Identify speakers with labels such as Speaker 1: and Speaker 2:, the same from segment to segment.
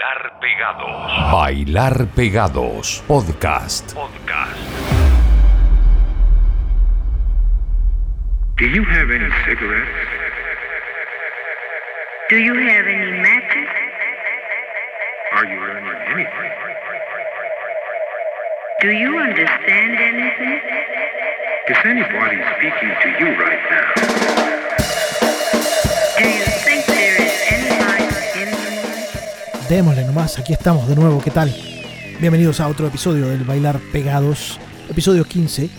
Speaker 1: Bailar Pegados. Bailar Pegados. Podcast. Podcast.
Speaker 2: Do you have any cigarettes?
Speaker 3: Do you have any matches?
Speaker 2: Are you learning anything?
Speaker 3: Do you understand anything?
Speaker 2: Is anybody speaking to you right now?
Speaker 3: Do you
Speaker 4: Démosle nomás, aquí estamos de nuevo, ¿qué tal? Bienvenidos a otro episodio del Bailar Pegados, episodio 15.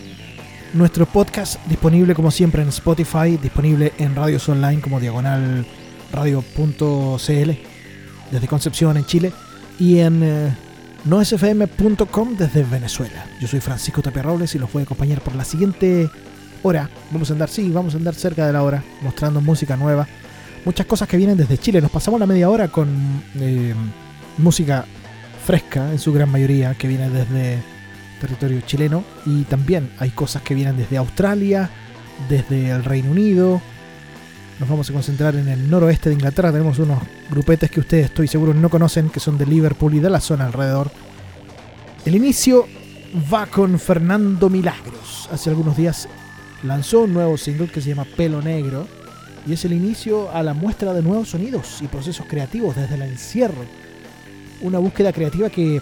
Speaker 4: Nuestro podcast disponible como siempre en Spotify, disponible en radios online como diagonal radio.cl desde Concepción en Chile y en eh, noesfm.com desde Venezuela. Yo soy Francisco Tapia Robles y los voy a acompañar por la siguiente hora. Vamos a andar, sí, vamos a andar cerca de la hora, mostrando música nueva. Muchas cosas que vienen desde Chile. Nos pasamos la media hora con eh, música fresca, en su gran mayoría, que viene desde territorio chileno. Y también hay cosas que vienen desde Australia, desde el Reino Unido. Nos vamos a concentrar en el noroeste de Inglaterra. Tenemos unos grupetes que ustedes estoy seguro no conocen, que son de Liverpool y de la zona alrededor. El inicio va con Fernando Milagros. Hace algunos días lanzó un nuevo single que se llama Pelo Negro. Y es el inicio a la muestra de nuevos sonidos y procesos creativos desde el encierro. Una búsqueda creativa que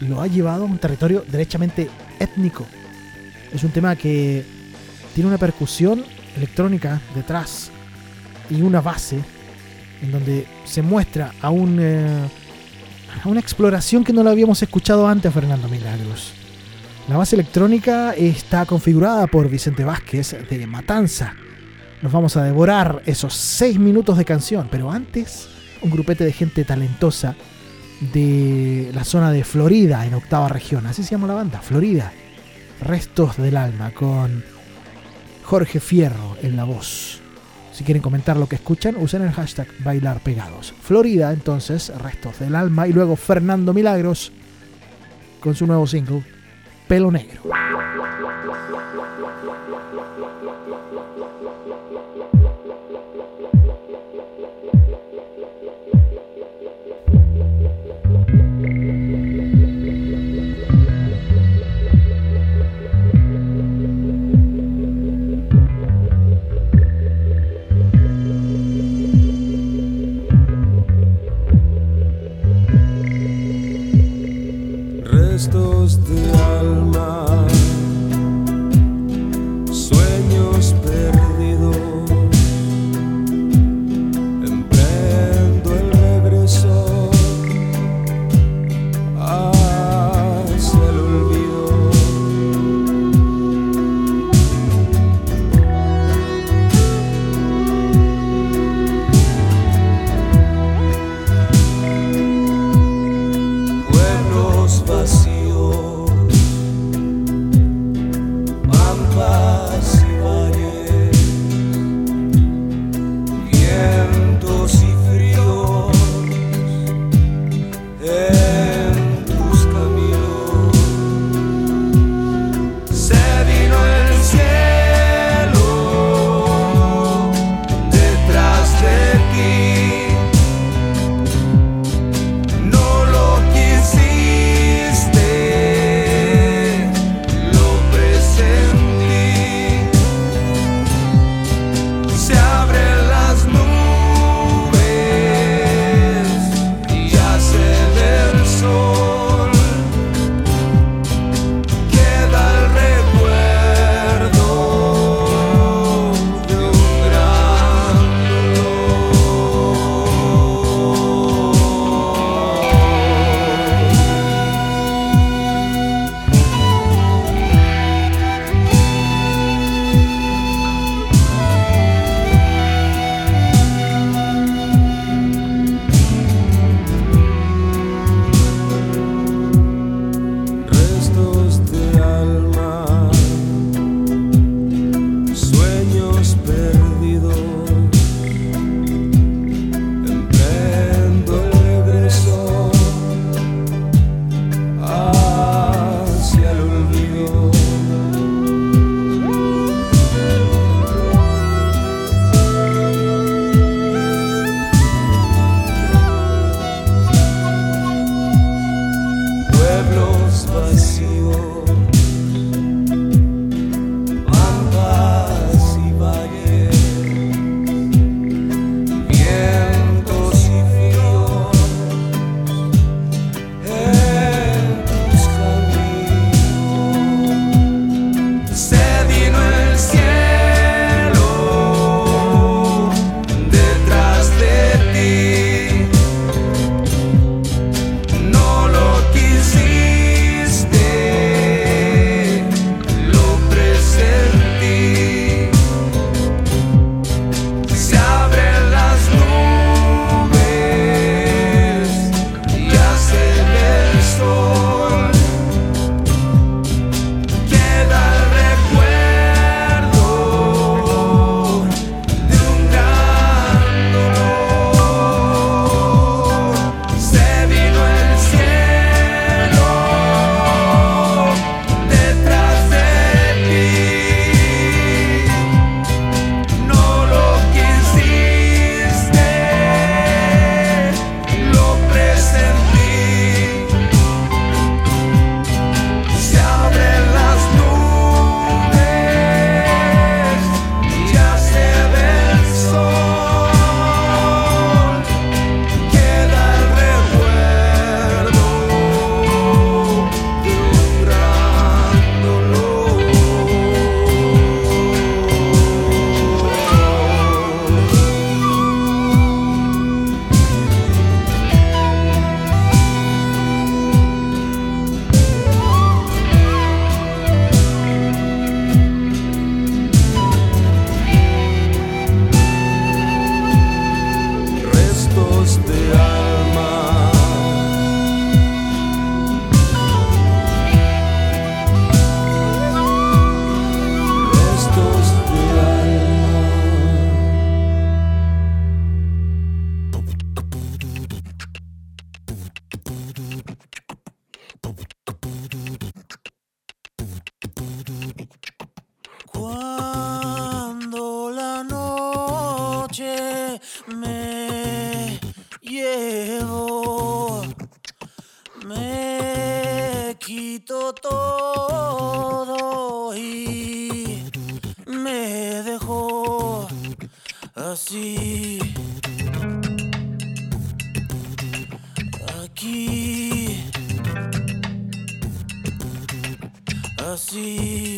Speaker 4: lo ha llevado a un territorio derechamente étnico. Es un tema que tiene una percusión electrónica detrás y una base en donde se muestra a, un, eh, a una exploración que no la habíamos escuchado antes Fernando Milagros. La base electrónica está configurada por Vicente Vázquez de Matanza. Nos vamos a devorar esos seis minutos de canción, pero antes un grupete de gente talentosa de la zona de Florida, en octava región. Así se llama la banda, Florida. Restos del alma, con Jorge Fierro en la voz. Si quieren comentar lo que escuchan, usen el hashtag bailar pegados. Florida, entonces, Restos del alma. Y luego Fernando Milagros con su nuevo single, Pelo Negro.
Speaker 5: Me quito todo y me dejó así. Aquí, así.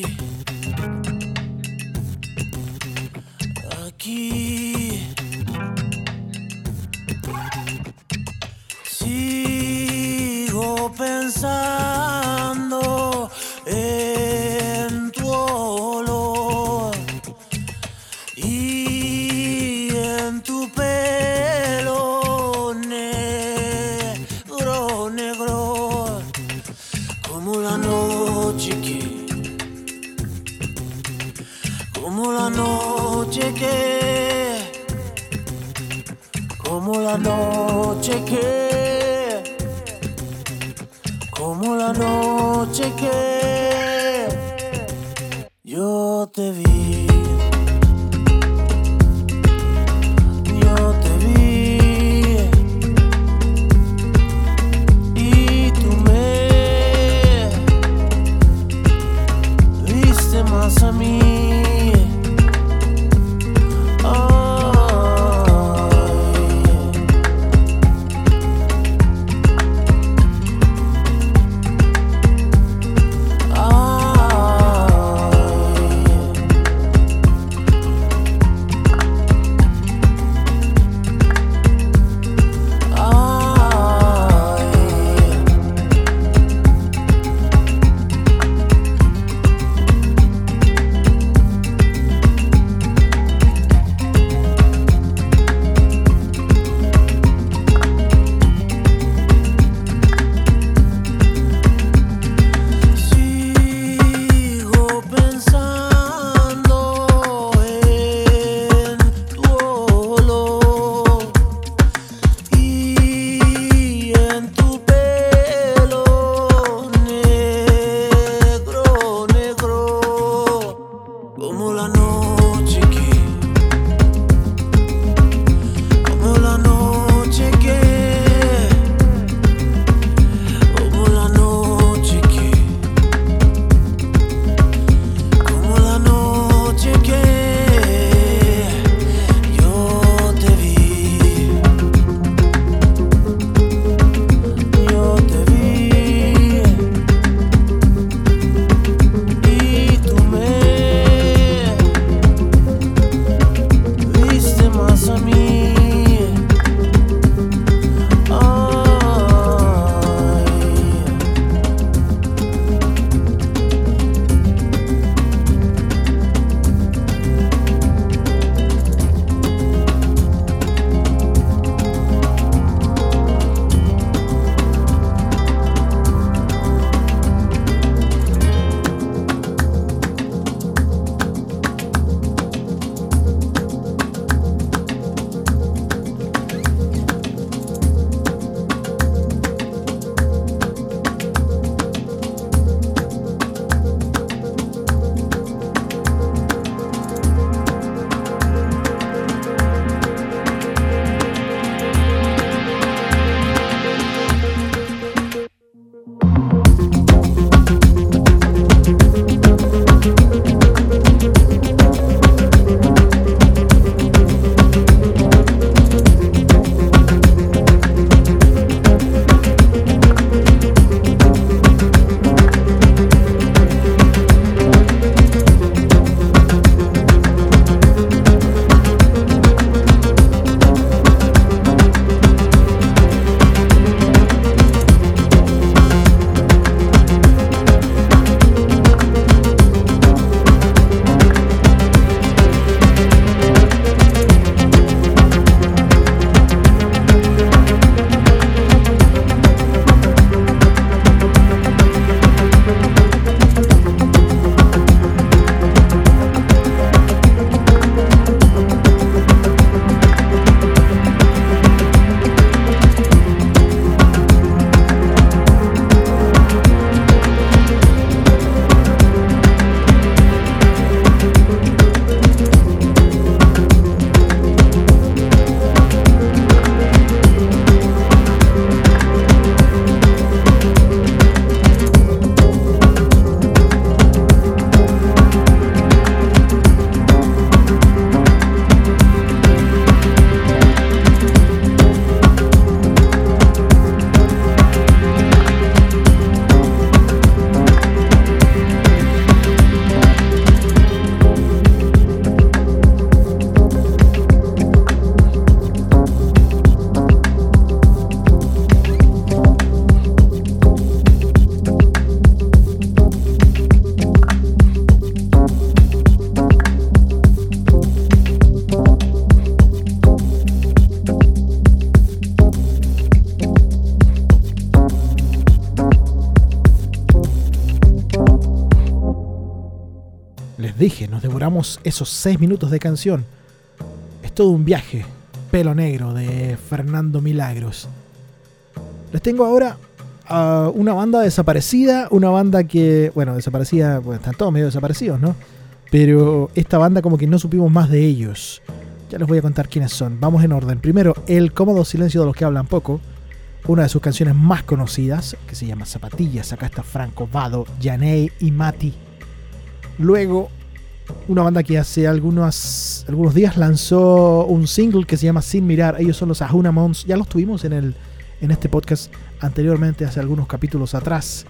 Speaker 4: Nos devoramos esos 6 minutos de canción. Es todo un viaje. Pelo Negro de Fernando Milagros. Les tengo ahora a una banda desaparecida, una banda que, bueno, desaparecida, están todos medio desaparecidos, ¿no? Pero esta banda como que no supimos más de ellos. Ya les voy a contar quiénes son. Vamos en orden. Primero, El cómodo silencio de los que hablan poco. Una de sus canciones más conocidas, que se llama Zapatillas. Acá está Franco, Vado, Janey y Mati. Luego, una banda que hace algunos, algunos días lanzó un single que se llama Sin Mirar. Ellos son los Ahuna Mons. Ya los tuvimos en, el, en este podcast anteriormente, hace algunos capítulos atrás.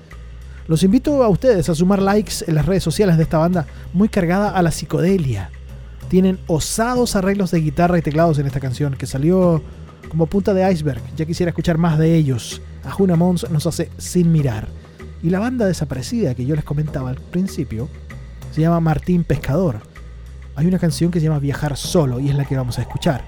Speaker 4: Los invito a ustedes a sumar likes en las redes sociales de esta banda, muy cargada a la psicodelia. Tienen osados arreglos de guitarra y teclados en esta canción, que salió como punta de iceberg. Ya quisiera escuchar más de ellos. Ahuna Mons nos hace Sin Mirar. Y la banda desaparecida que yo les comentaba al principio se llama Martín Pescador. Hay una canción que se llama Viajar Solo y es la que vamos a escuchar.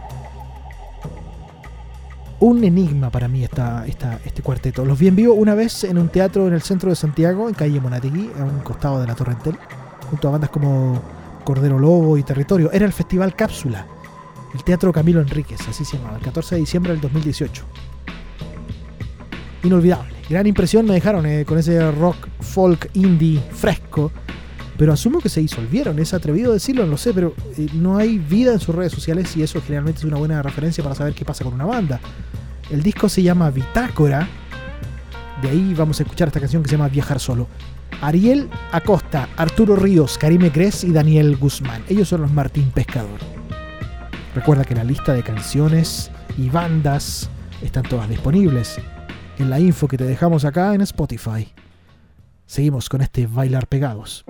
Speaker 4: Un enigma para mí esta, este cuarteto. Los vi en vivo una vez en un teatro en el centro de Santiago, en calle Monategui, a un costado de la Torrentel, junto a bandas como Cordero Lobo y Territorio. Era el Festival Cápsula, el Teatro Camilo Enríquez, así se llamaba, el 14 de diciembre del 2018. Inolvidable. Gran impresión me dejaron eh, con ese rock folk indie fresco pero asumo que se disolvieron, es atrevido decirlo, no lo sé, pero eh, no hay vida en sus redes sociales y eso generalmente es una buena referencia para saber qué pasa con una banda. El disco se llama Bitácora, de ahí vamos a escuchar esta canción que se llama Viajar Solo. Ariel Acosta, Arturo Ríos, Karime Cres y Daniel Guzmán. Ellos son los Martín Pescador. Recuerda que la lista de canciones y bandas están todas disponibles en la info que te dejamos acá en Spotify. Seguimos con este Bailar Pegados.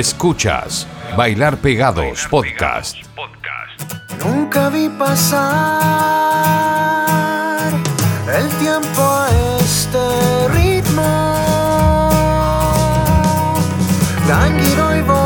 Speaker 2: Escuchas Bailar Pegados Podcast.
Speaker 6: Nunca vi pasar el tiempo a este ritmo. Y voy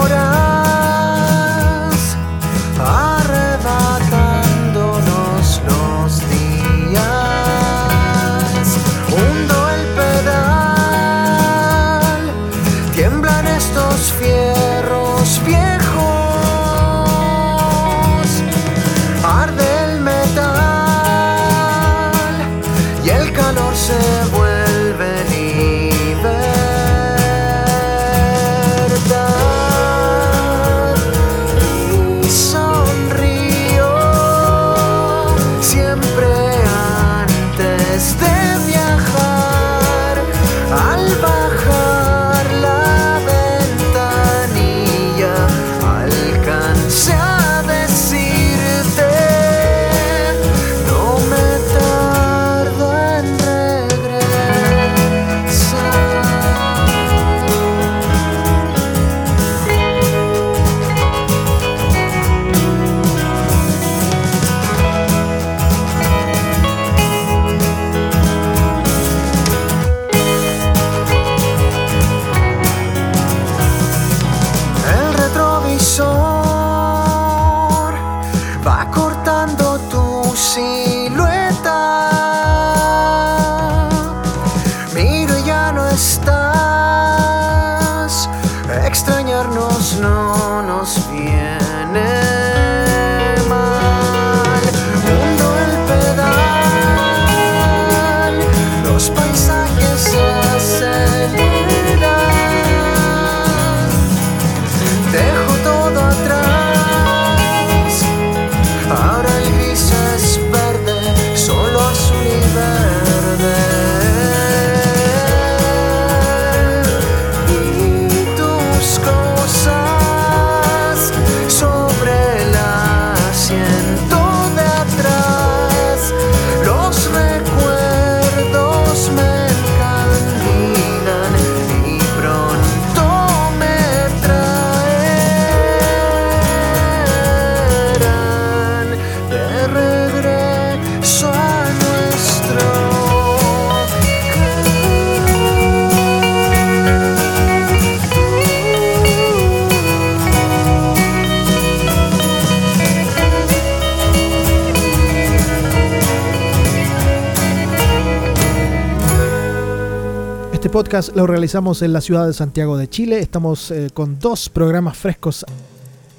Speaker 4: podcast lo realizamos en la ciudad de Santiago de Chile. Estamos eh, con dos programas frescos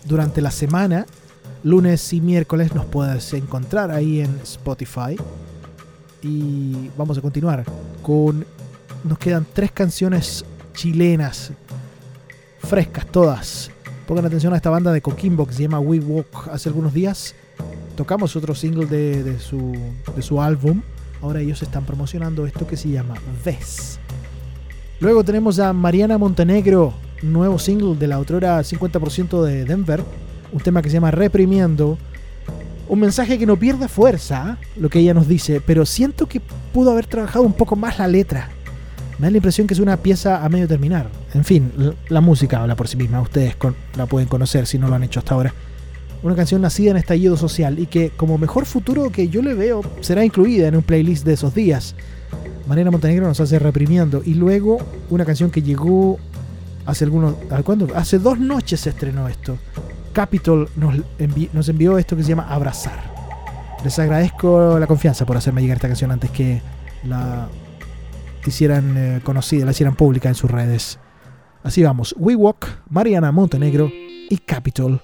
Speaker 4: durante la semana. Lunes y miércoles nos puedes encontrar ahí en Spotify. Y vamos a continuar con... Nos quedan tres canciones chilenas. Frescas todas. Pongan atención a esta banda de Coquimbo que se llama We Walk. Hace algunos días tocamos otro single de, de su, de su álbum. Ahora ellos están promocionando esto que se llama Ves. Luego tenemos a Mariana Montenegro, nuevo single de la autora 50% de Denver, un tema que se llama Reprimiendo. Un mensaje que no pierde fuerza, lo que ella nos dice, pero siento que pudo haber trabajado un poco más la letra. Me da la impresión que es una pieza a medio terminar. En fin, la música habla por sí misma, ustedes la pueden conocer si no lo han hecho hasta ahora. Una canción nacida en estallido social y que como mejor futuro que yo le veo será incluida en un playlist de esos días. Mariana Montenegro nos hace reprimiendo. Y luego una canción que llegó hace algunos. ¿a ¿Cuándo? Hace dos noches se estrenó esto. Capitol nos envió esto que se llama Abrazar. Les agradezco la confianza por hacerme llegar esta canción antes que la hicieran eh, conocida, la hicieran pública en sus redes. Así vamos. We Walk, Mariana Montenegro y Capitol.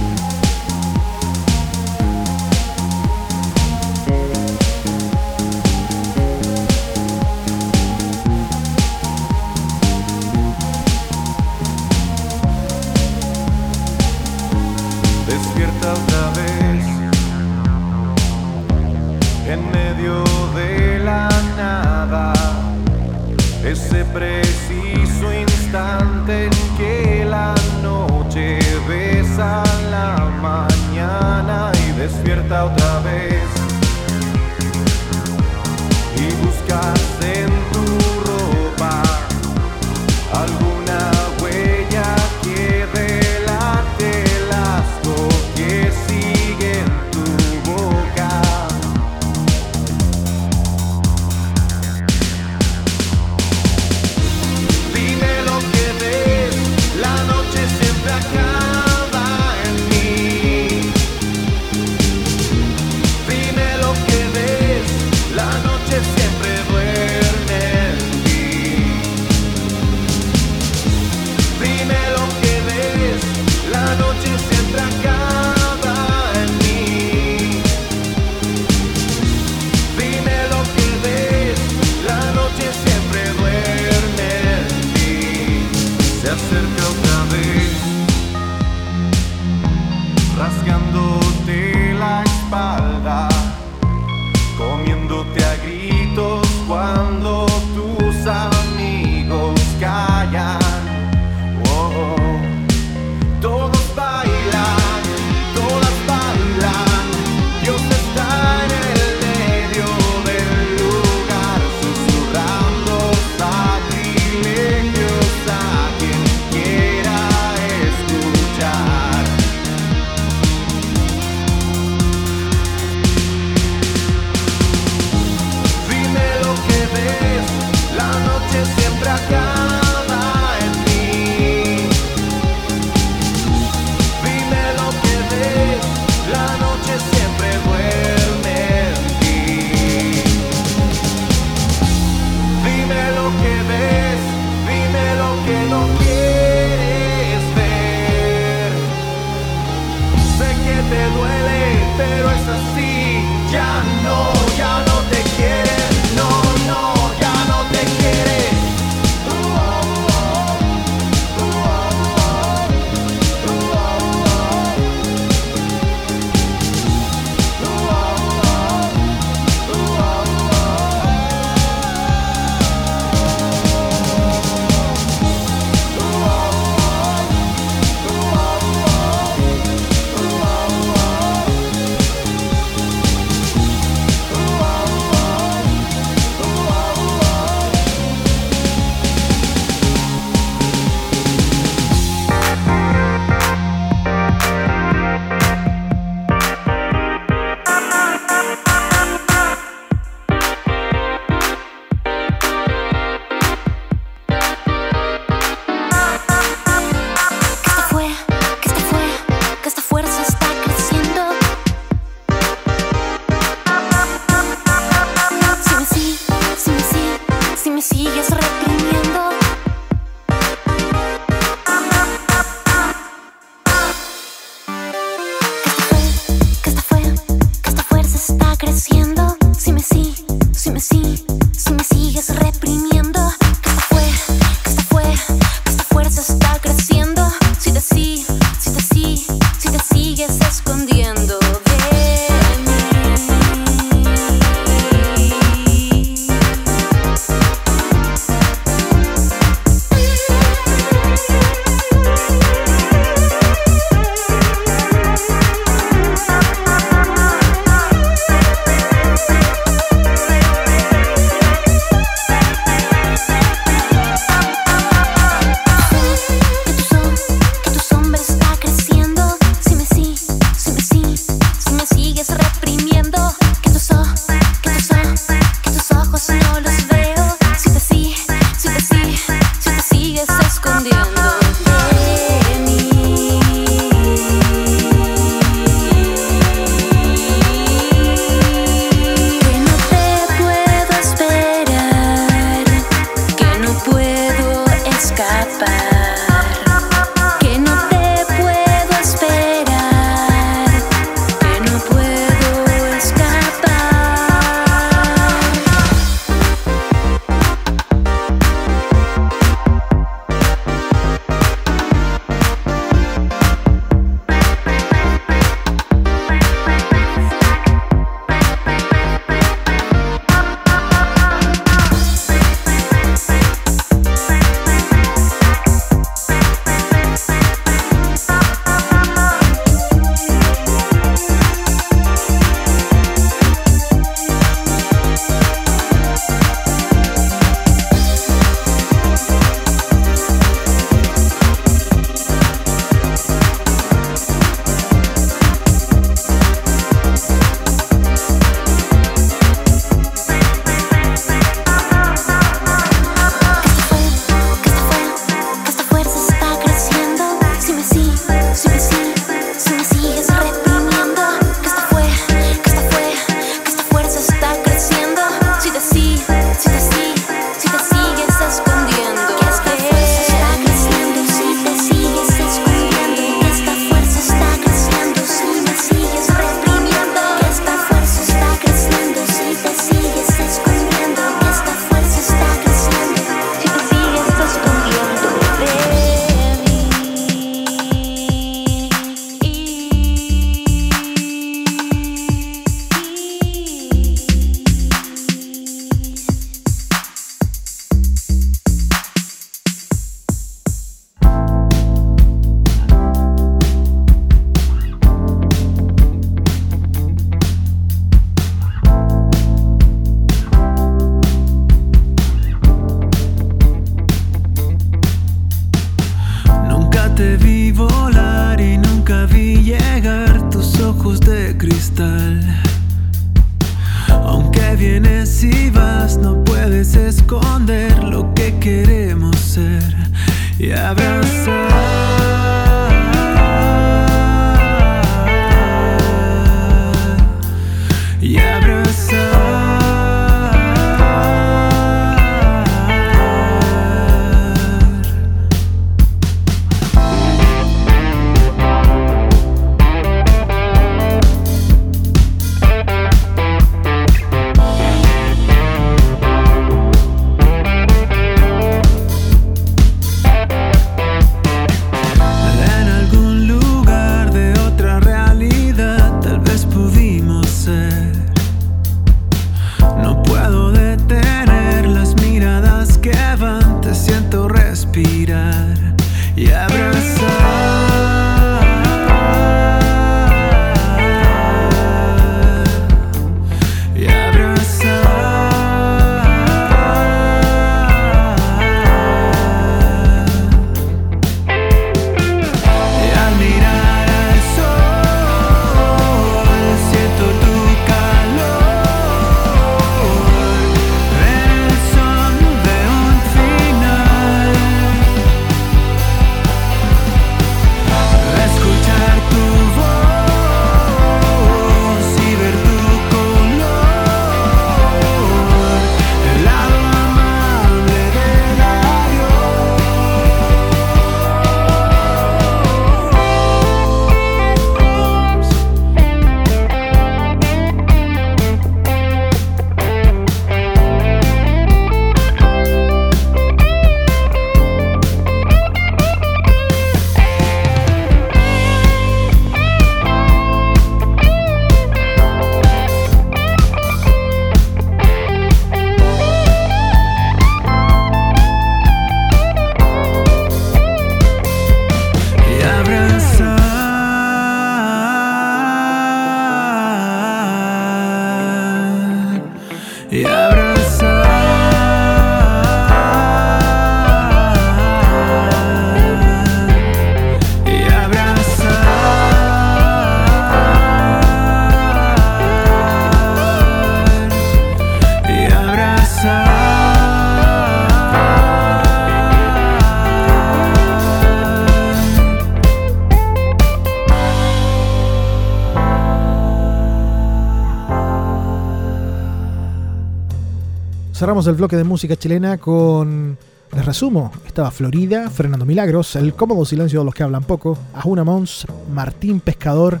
Speaker 4: Cerramos el bloque de música chilena con Les resumo, estaba Florida, Fernando Milagros, El Cómodo Silencio de los que hablan poco, Ajuna Mons, Martín Pescador,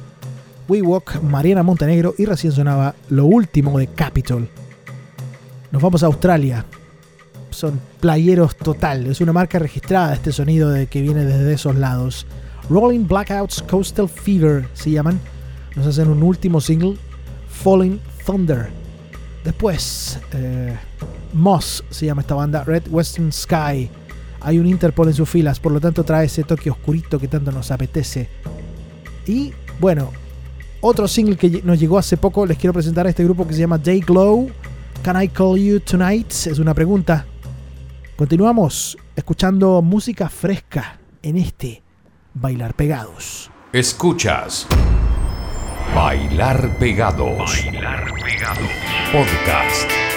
Speaker 4: WeWalk, Mariana Montenegro y recién sonaba lo último de Capitol. Nos vamos a Australia. Son playeros total, es una marca registrada este sonido de que viene desde esos lados. Rolling Blackouts Coastal Fever se llaman. Nos hacen un último single, Falling Thunder. Después, eh, Moss se llama esta banda, Red Western Sky. Hay un Interpol en sus filas, por lo tanto trae ese toque oscurito que tanto nos apetece. Y bueno, otro single que nos llegó hace poco, les quiero presentar a este grupo que se llama Day Glow. Can I Call You Tonight? Es una pregunta. Continuamos escuchando música fresca en este Bailar Pegados.
Speaker 5: Escuchas. Bailar Pegados.
Speaker 2: Bailar Pegados.
Speaker 5: Podcast.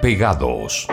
Speaker 1: Pegados.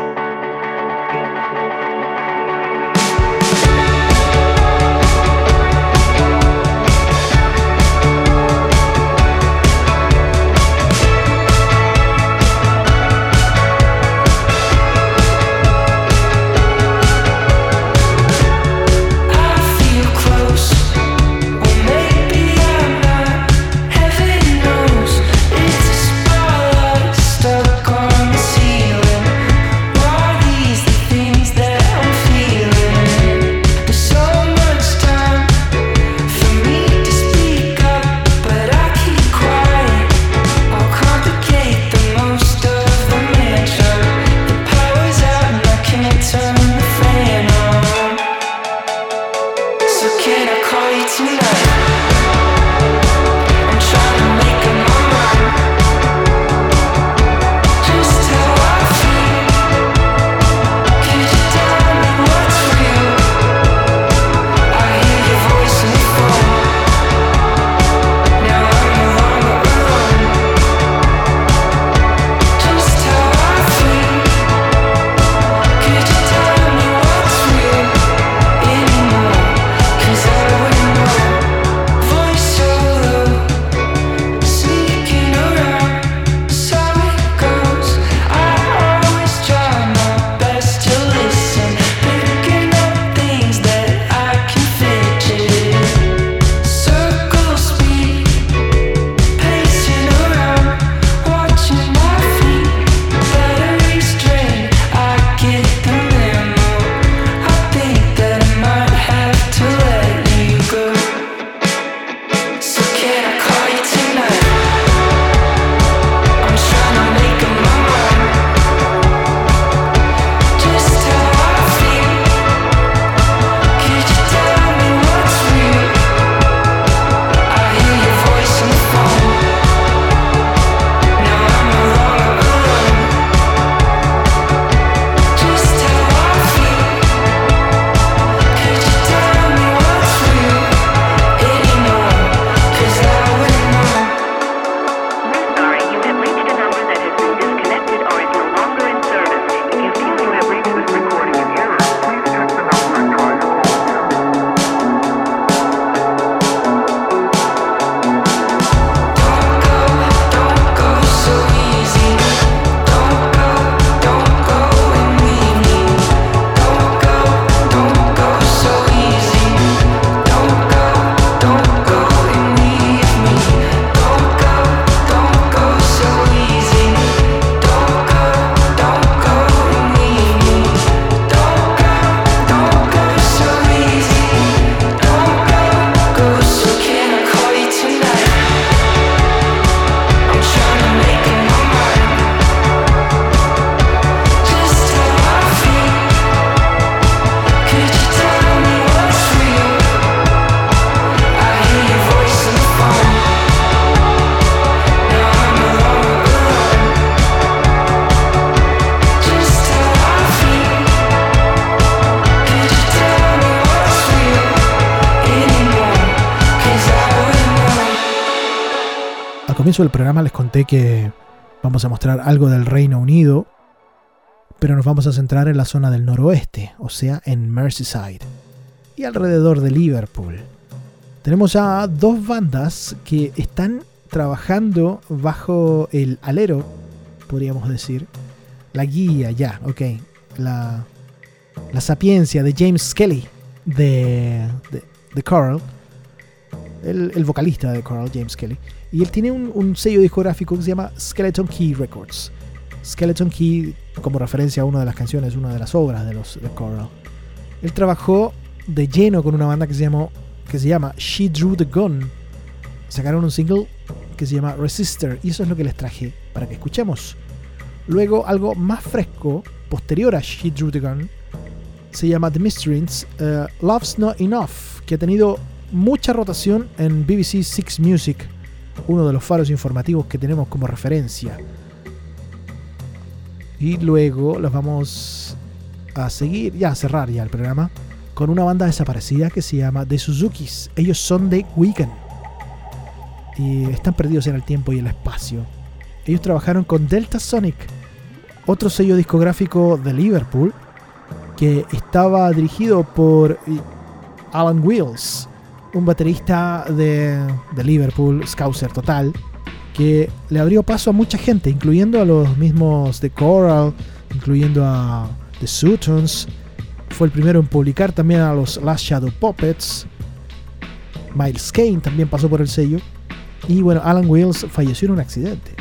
Speaker 4: Comienzo del programa les conté que vamos a mostrar algo del Reino Unido, pero nos vamos a centrar en la zona del noroeste, o sea, en Merseyside y alrededor de Liverpool. Tenemos a dos bandas que están trabajando bajo el alero, podríamos decir, la guía ya, ok, la, la sapiencia de James Skelly de, de, Coral, el, el vocalista de Coral, James Kelly. Y él tiene un, sello discográfico que se llama Skeleton Key Records. Skeleton Key, como referencia a una de las canciones, una de las obras de los de Coral. Él trabajó de lleno con una banda que se, llamó, que se llama She Drew the Gun. Sacaron un single que se llama Resister y eso es lo que les traje para que escuchemos. Luego algo más fresco, posterior a She Drew the Gun, se llama The Mysteries, uh, Love's Not Enough, que ha tenido mucha rotación en BBC Six Music, uno de los faros informativos que tenemos como referencia. Y luego los vamos a seguir, ya a cerrar ya el programa, con una banda desaparecida que se llama The Suzukis. Ellos son de Wigan. Y están perdidos en el tiempo y el espacio. Ellos trabajaron con Delta Sonic, otro sello discográfico de Liverpool, que estaba dirigido por Alan Wills, un baterista de, Liverpool, Scouser total, que le abrió paso a mucha gente, incluyendo a los mismos de Coral, incluyendo a The Sutons. Fue el primero en publicar también a los Last Shadow Puppets. Miles Kane también pasó por el sello. Y bueno, Alan Wills falleció en un accidente.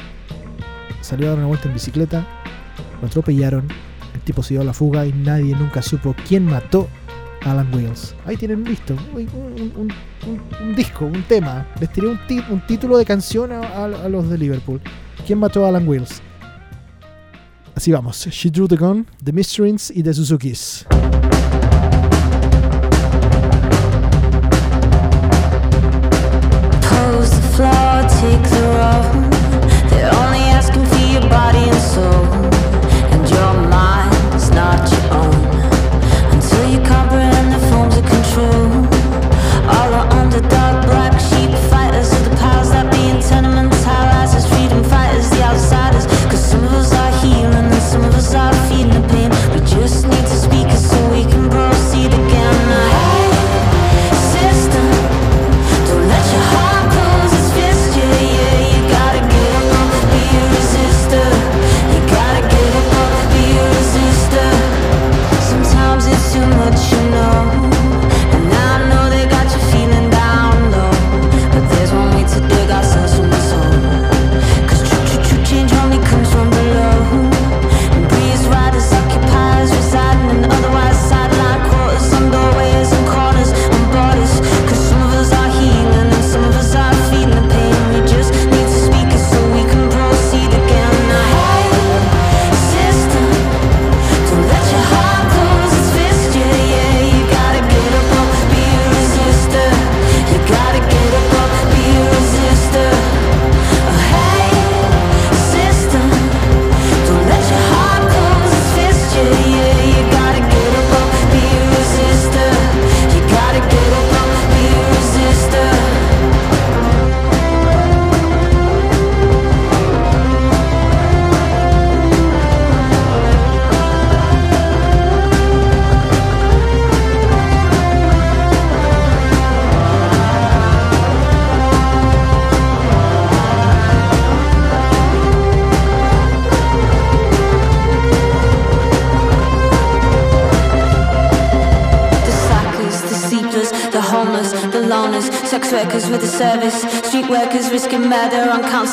Speaker 4: Salió a dar una vuelta en bicicleta, lo atropellaron, el tipo se dio a la fuga y nadie nunca supo quién mató Alan Wills. Ahí tienen listo, un, un- un- un- disco, un tema. Les tiré un, ti- título de canción a, los de Liverpool. ¿Quién mató a Alan Wills? Así vamos. She Drew the Gun, The Mysteries y The Suzukis.
Speaker 7: Workers with a service, street workers risking murder on council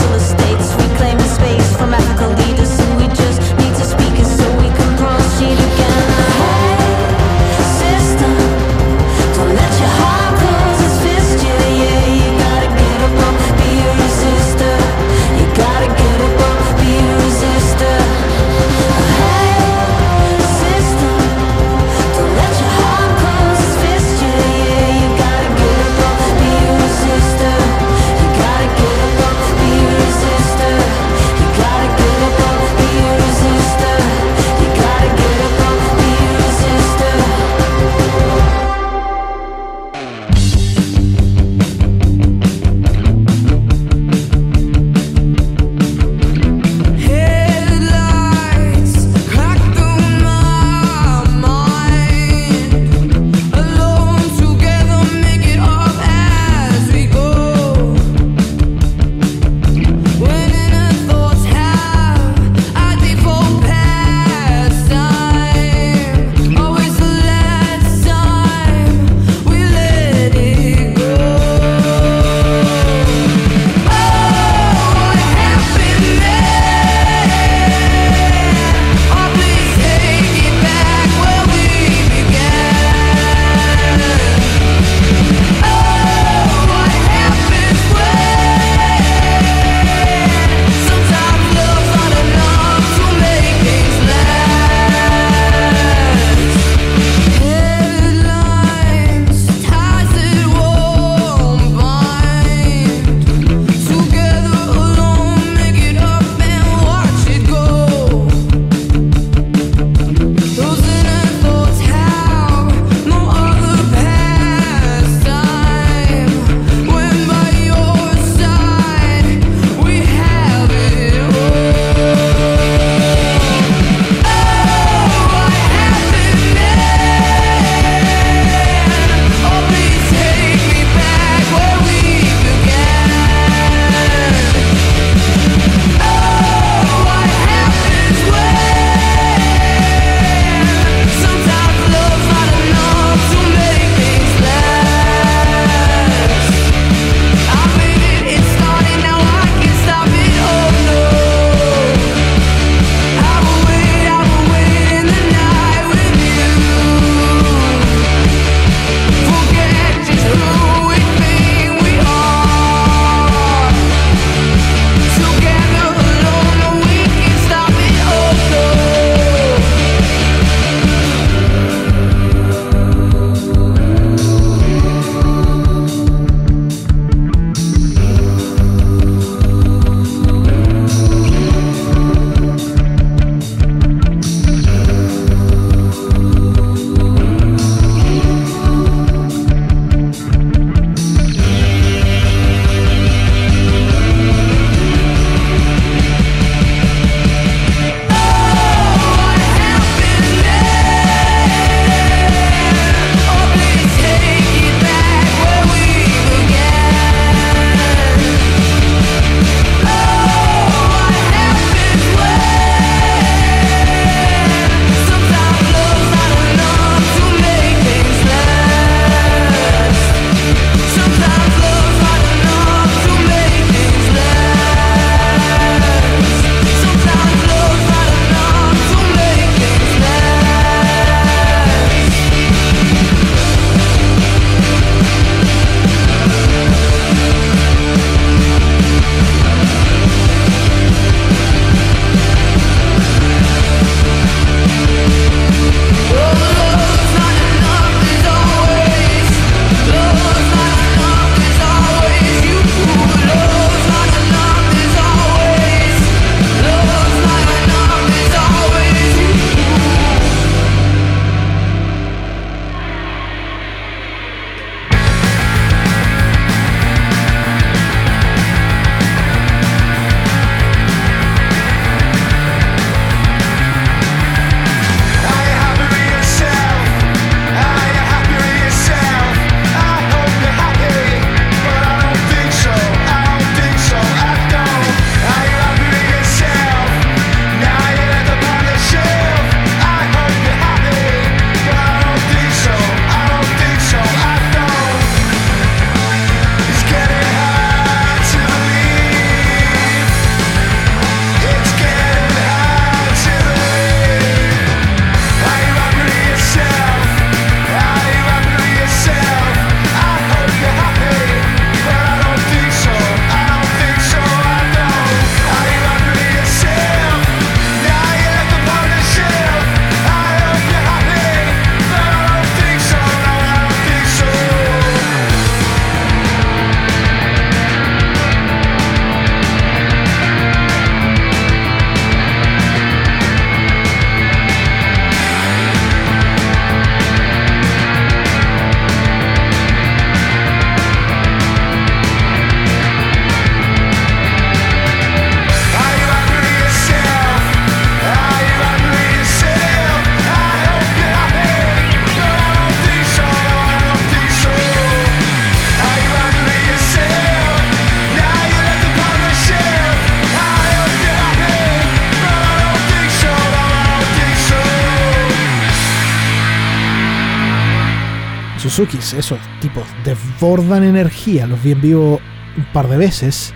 Speaker 4: Esos tipos desbordan energía. Los vi en vivo un par de veces.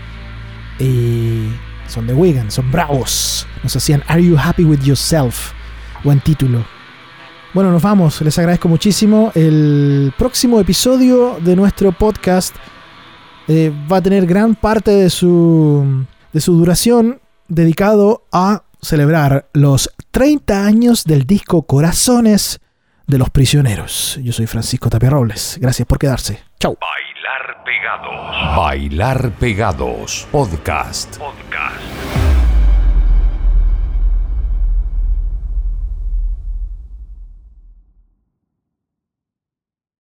Speaker 4: Y son de Wigan, son bravos. Nos hacían Are You Happy With Yourself? Buen título. Bueno, nos vamos. Les agradezco muchísimo. El próximo episodio de nuestro podcast eh, va a tener gran parte de su, de su duración dedicado a celebrar los 30 años del disco Corazones de los Prisioneros. Yo soy Francisco Tapia Robles. Gracias por quedarse. Chau.
Speaker 1: Bailar pegados. Bailar pegados. Podcast.
Speaker 2: Podcast.